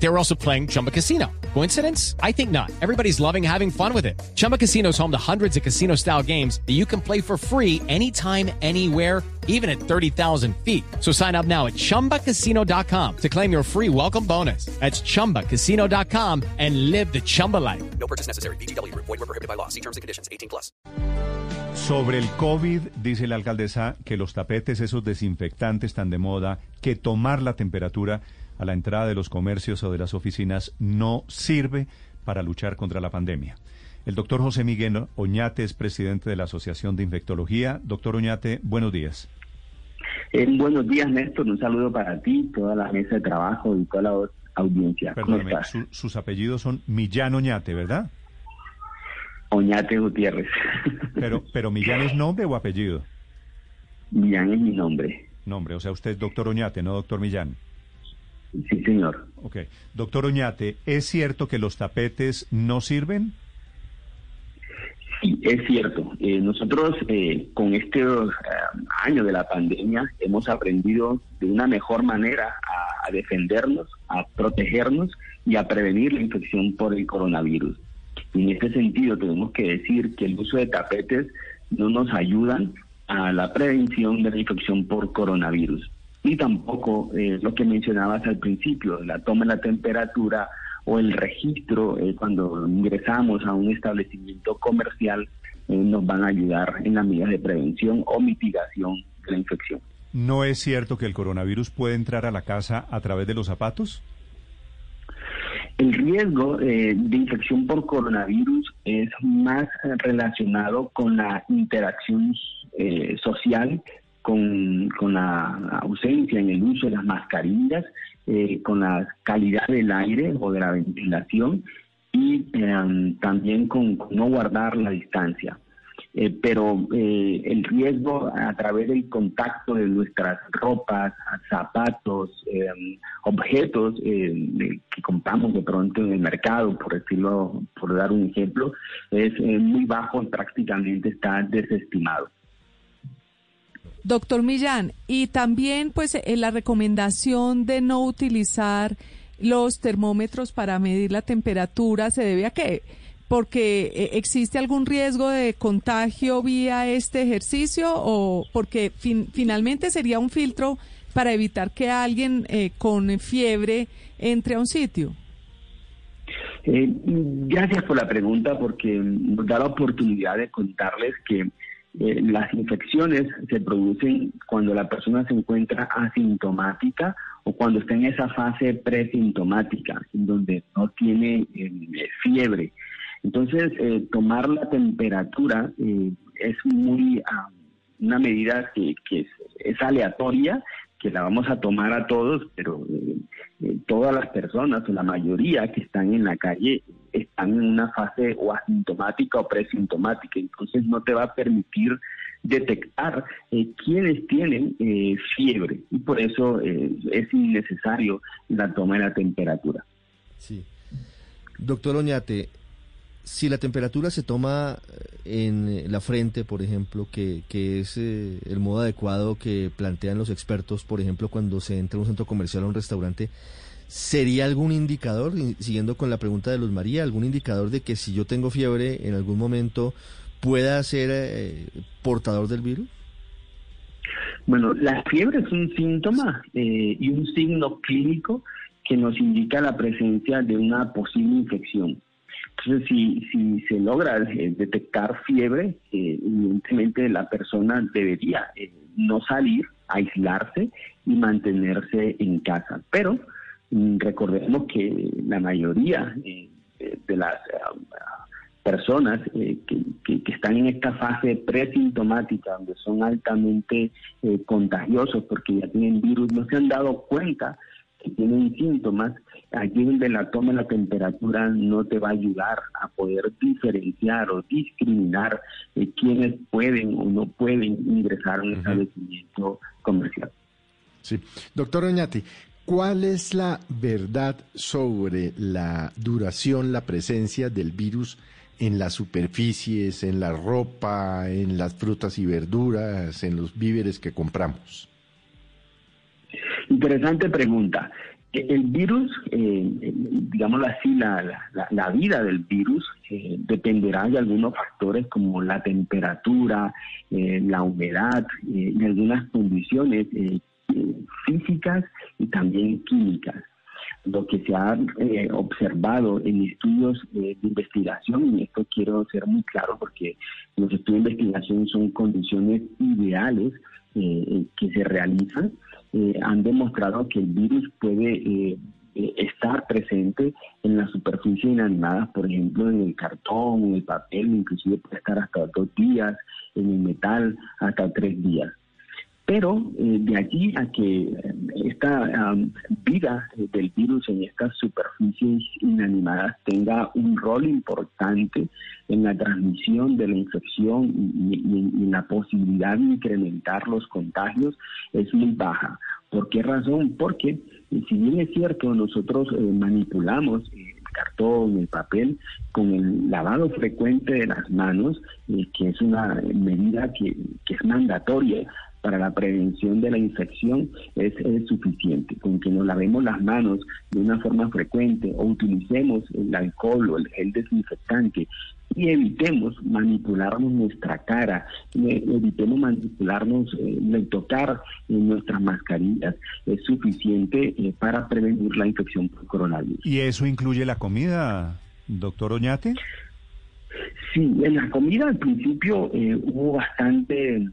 They were also playing Chumba Casino. Coincidence? I think not. Everybody's loving having fun with it. Chumba Casino is home to hundreds of casino style games that you can play for free anytime, anywhere, even at 30,000 feet. So sign up now at chumbacasino.com to claim your free welcome bonus. That's chumbacasino.com and live the Chumba life. No purchase necessary. BGW. Void were prohibited by law. See terms and conditions. 18 plus. Sobre el COVID, dice la alcaldesa que los tapetes, esos desinfectantes tan de moda, que tomar la temperatura a la entrada de los comercios o de las oficinas no sirve para luchar contra la pandemia. El doctor José Miguel Oñate es presidente de la Asociación de Infectología. Doctor Oñate, buenos días. Eh, buenos días, Néstor. Un saludo para ti, toda la mesa de trabajo y toda la audiencia. Su- sus apellidos son Millán Oñate, ¿verdad? Oñate Gutiérrez. Pero, pero Millán es nombre o apellido? Millán es mi nombre. Nombre, o sea, usted es doctor Oñate, no doctor Millán. Sí, señor. Ok. Doctor Oñate, ¿es cierto que los tapetes no sirven? Sí, es cierto. Eh, nosotros eh, con este eh, año de la pandemia hemos aprendido de una mejor manera a, a defendernos, a protegernos y a prevenir la infección por el coronavirus. Y en este sentido tenemos que decir que el uso de tapetes no nos ayudan a la prevención de la infección por coronavirus. Y tampoco eh, lo que mencionabas al principio, la toma de la temperatura o el registro eh, cuando ingresamos a un establecimiento comercial eh, nos van a ayudar en las medidas de prevención o mitigación de la infección. ¿No es cierto que el coronavirus puede entrar a la casa a través de los zapatos? El riesgo eh, de infección por coronavirus es más relacionado con la interacción eh, social, con, la ausencia en el uso de las mascarillas, eh, con la calidad del aire o de la ventilación y eh, también con, no guardar la distancia. Eh, pero eh, el riesgo a través del contacto de nuestras ropas, zapatos, eh, objetos eh, que compramos de pronto en el mercado, por decirlo, por dar un ejemplo, es muy bajo prácticamente está desestimado. Doctor Millán, y también pues eh, la recomendación de no utilizar los termómetros para medir la temperatura se debe a qué? Porque eh, existe algún riesgo de contagio vía este ejercicio o porque fin- finalmente sería un filtro para evitar que alguien eh, con fiebre entre a un sitio. Eh, gracias por la pregunta porque nos da la oportunidad de contarles que eh, las infecciones se producen cuando la persona se encuentra asintomática o cuando está en esa fase presintomática, en donde no tiene eh, fiebre. Entonces, eh, tomar la temperatura eh, es muy ah, una medida que, que es, es aleatoria, que la vamos a tomar a todos, pero eh, todas las personas o la mayoría que están en la calle están en una fase o asintomática o presintomática, entonces no te va a permitir detectar eh, quiénes tienen eh, fiebre y por eso eh, es innecesario la toma de la temperatura. Sí. Doctor Oñate, si la temperatura se toma eh, en eh, la frente, por ejemplo, que, que es eh, el modo adecuado que plantean los expertos, por ejemplo, cuando se entra a un centro comercial o a un restaurante, ¿sería algún indicador, siguiendo con la pregunta de Luz María, algún indicador de que si yo tengo fiebre en algún momento pueda ser eh, portador del virus? Bueno, la fiebre es un síntoma eh, y un signo clínico que nos indica la presencia de una posible infección. Entonces, si, se logra eh, detectar fiebre, eh, evidentemente la persona debería eh, no salir, aislarse y mantenerse en casa. Pero recordemos que la mayoría eh, de- de las eh, personas eh, que, que- que están en esta fase presintomática, donde son altamente eh, contagiosos porque ya tienen virus, no se han dado cuenta que tienen síntomas, allí donde la toma la temperatura no te va a ayudar a poder diferenciar o discriminar eh, quiénes pueden o no pueden ingresar a un establecimiento comercial. Sí. Doctor Oñate, ¿cuál es la verdad sobre la duración, la presencia del virus en las superficies, en la ropa, en las frutas y verduras, en los víveres que compramos? Interesante pregunta. Eh, El virus, eh, eh, digámoslo así, la, la- la vida del virus eh, dependerá de algunos factores como la temperatura, eh, la humedad eh, y algunas condiciones eh, eh, físicas y también químicas. Lo que se ha eh, observado en estudios eh, de investigación, y esto quiero ser muy claro porque los estudios de investigación son condiciones ideales eh, eh, que se realizan, eh, han demostrado que el virus puede eh, estar presente en las superficies inanimadas, por ejemplo, en el cartón, en el papel, inclusive puede estar hasta dos días, en el metal hasta tres días. Pero eh, de allí a que eh, esta vida eh, del virus en estas superficies inanimadas tenga un rol importante en la transmisión de la infección y, en la posibilidad de incrementar los contagios es muy baja. ¿Por qué razón? Porque si bien es cierto, nosotros manipulamos el cartón, el papel, con el lavado frecuente de las manos, que es una medida que es mandatoria para la prevención de la infección es, es suficiente. Con que nos lavemos las manos de una forma frecuente o utilicemos el alcohol o el gel desinfectante y evitemos manipularnos nuestra cara, e- evitemos manipularnos, eh, tocar en nuestras mascarillas, es suficiente eh, para prevenir la infección por coronavirus. ¿Y eso incluye la comida, doctor Oñate? Sí, en la comida al principio eh, hubo bastante eh,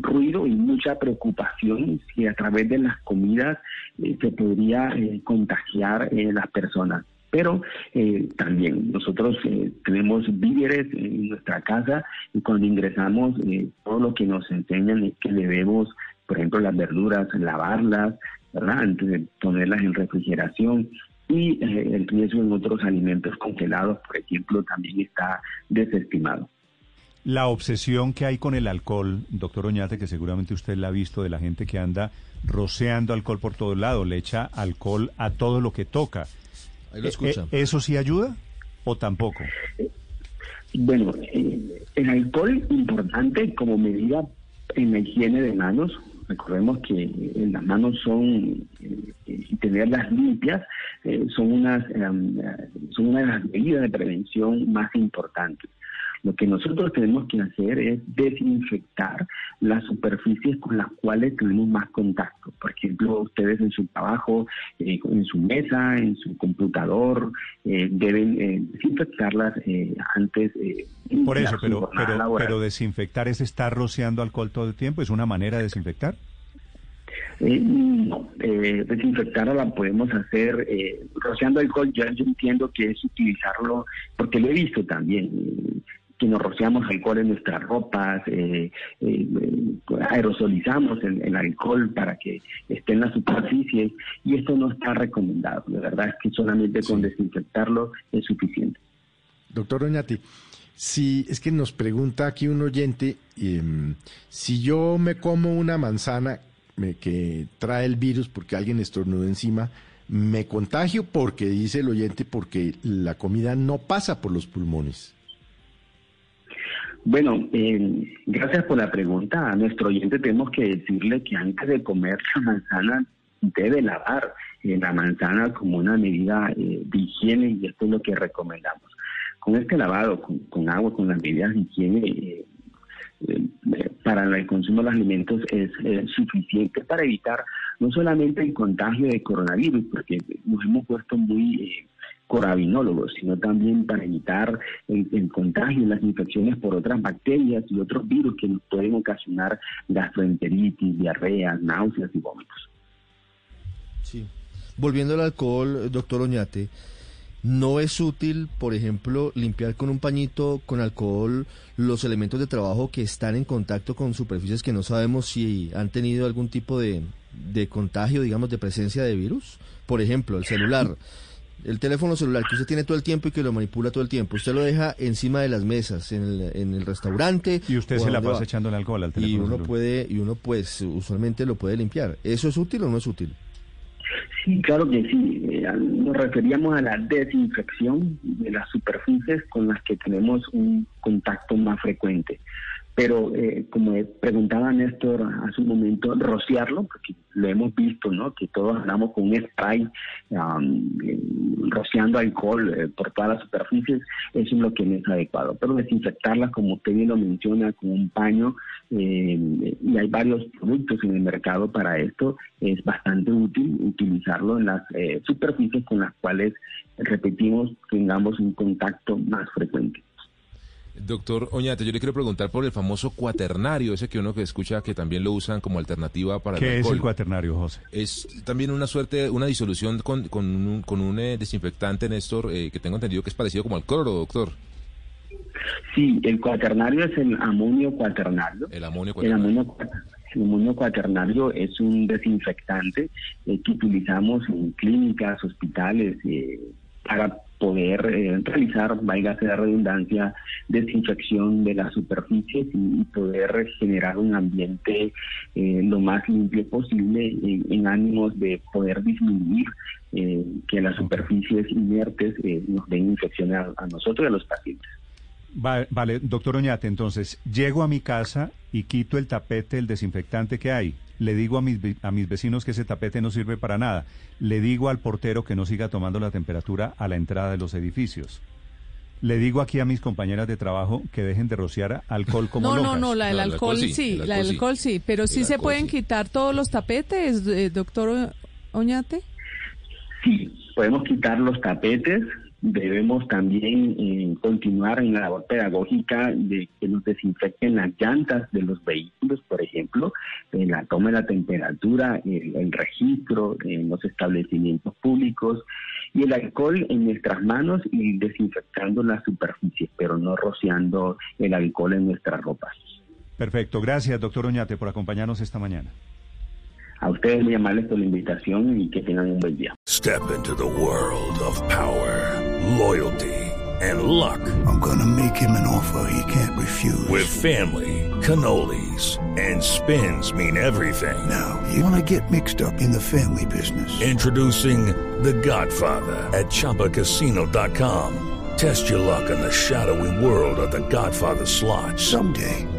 ruido y mucha preocupación si a través de las comidas eh, se podría eh, contagiar eh, las personas. Pero eh, también nosotros tenemos víveres en nuestra casa y cuando ingresamos todo lo que nos enseñan es que debemos, por ejemplo, las verduras, lavarlas. Antes de ponerlas en refrigeración y el riesgo en otros alimentos congelados, por ejemplo, también está desestimado. La obsesión que hay con el alcohol, doctor Oñate, que seguramente usted la ha visto de la gente que anda rociando alcohol por todo lado, le echa alcohol a todo lo que toca. Ahí lo escucha. Eh, ¿Eso sí ayuda o tampoco? Bueno, eh, el alcohol importante como medida en la higiene de manos. Recordemos que eh, las manos son eh, y tenerlas limpias eh, son unas eh, son una de las medidas de prevención más importantes. Lo que nosotros tenemos que hacer es desinfectar las superficies con las cuales tenemos más contacto. Por ejemplo, ustedes en su trabajo, eh, en su mesa, en su computador, eh, deben eh, desinfectarlas eh, antes. eh, Por eso, pero, pero, laboral. pero desinfectar es estar rociando alcohol todo el tiempo, es una manera de desinfectar. Eh, no, eh, desinfectarla la podemos hacer eh, rociando alcohol. Yo, yo entiendo que es utilizarlo, porque lo he visto también, que nos rociamos alcohol en nuestras ropas, eh, eh, eh, aerosolizamos el, el alcohol para que esté en la superficie y esto no está recomendado. La verdad es que solamente con desinfectarlo es suficiente. Doctor Oñati, si es que nos pregunta aquí un oyente, em, si yo me como una manzana me- que trae el virus porque alguien estornudó encima, me contagio porque dice el oyente porque la comida no pasa por los pulmones. Bueno, eh, gracias por la pregunta. A nuestro oyente tenemos que decirle que antes de comer la manzana debe lavar eh, la manzana como una medida eh, de higiene y esto es lo que recomendamos. Con este lavado, con, agua, con las medidas de higiene, eh, eh, para el consumo de los alimentos es suficiente para evitar no solamente el contagio de coronavirus, porque nos hemos puesto muy corabinólogos, sino también para evitar el, el contagio y las infecciones por otras bacterias y otros virus que nos pueden ocasionar gastroenteritis, diarreas, náuseas y vómitos. Sí. Volviendo al alcohol, doctor Oñate, ¿no es útil, por ejemplo, limpiar con un pañito con alcohol los elementos de trabajo que están en contacto con superficies que no sabemos si han tenido algún tipo de, de contagio, digamos, de presencia de virus? Por ejemplo, el celular. El teléfono celular que usted tiene todo el tiempo y que lo manipula todo el tiempo, usted lo deja encima de las mesas, en el, en el restaurante. Y usted se la pasa va. echando el alcohol al Y teléfono. uno celular. puede, y uno pues usualmente lo puede limpiar. ¿Eso es útil o no es útil? Sí, claro que sí. Eh, nos referíamos a la desinfección de las superficies con las que tenemos un contacto más frecuente pero eh, como preguntaba Néstor hace un momento, rociarlo, porque lo hemos visto, ¿no? Que todos andamos con un spray rociando alcohol eh, por todas las superficies, eso es lo que no es adecuado. Pero desinfectarlas, como usted bien lo menciona, con un paño, eh, y hay varios productos en el mercado para esto, es bastante útil utilizarlo en las superficies con las cuales, repetimos, tengamos un contacto más frecuente. Doctor Oñate, yo le quiero preguntar por el famoso cuaternario, ese que uno que escucha que también lo usan como alternativa para ¿Qué el es el cuaternario, José? Es también una suerte, una disolución con, con un, con un eh, desinfectante, Néstor, eh, que tengo entendido que es parecido como al cloro, doctor. Sí, el cuaternario es el amonio cuaternario. El amonio cuaternario. El amonio, cuaternario es un desinfectante eh, que utilizamos en clínicas, hospitales, para poder eh, realizar, válgase la redundancia, desinfección de las superficies y, poder generar un ambiente eh, lo más limpio posible en, ánimos de poder disminuir eh, que las superficies inertes nos den infección a, nosotros y a los pacientes. Vale, doctor Oñate, entonces, llego a mi casa y quito el tapete, el desinfectante que hay le digo a mis, a mis vecinos que ese tapete no sirve para nada, le digo al portero que no siga tomando la temperatura a la entrada de los edificios. Le digo aquí a mis compañeras de trabajo que dejen de rociar alcohol como No, no, no, la del alcohol, sí, la del alcohol sí, pero sí se pueden quitar todos los tapetes, eh, doctor Oñate. Sí, podemos quitar los tapetes, debemos también eh, continuar en la labor pedagógica de que nos desinfecten las llantas de los vehículos, por ejemplo, en la toma de la temperatura, el, registro en los establecimientos públicos y el alcohol en nuestras manos y desinfectando las superficies, pero no rociando el alcohol en nuestras ropas. Perfecto, gracias doctor Oñate por acompañarnos esta mañana. A ustedes muy amables por la invitación y que tengan un buen día. Step into the world of power, loyalty and luck. I'm gonna make him an offer he can't refuse. With family, cannolis and spins mean everything. Now, you wanna get mixed up in the family business. Introducing The Godfather at chapacasino.com. Test your luck in the shadowy world of The Godfather slot. Someday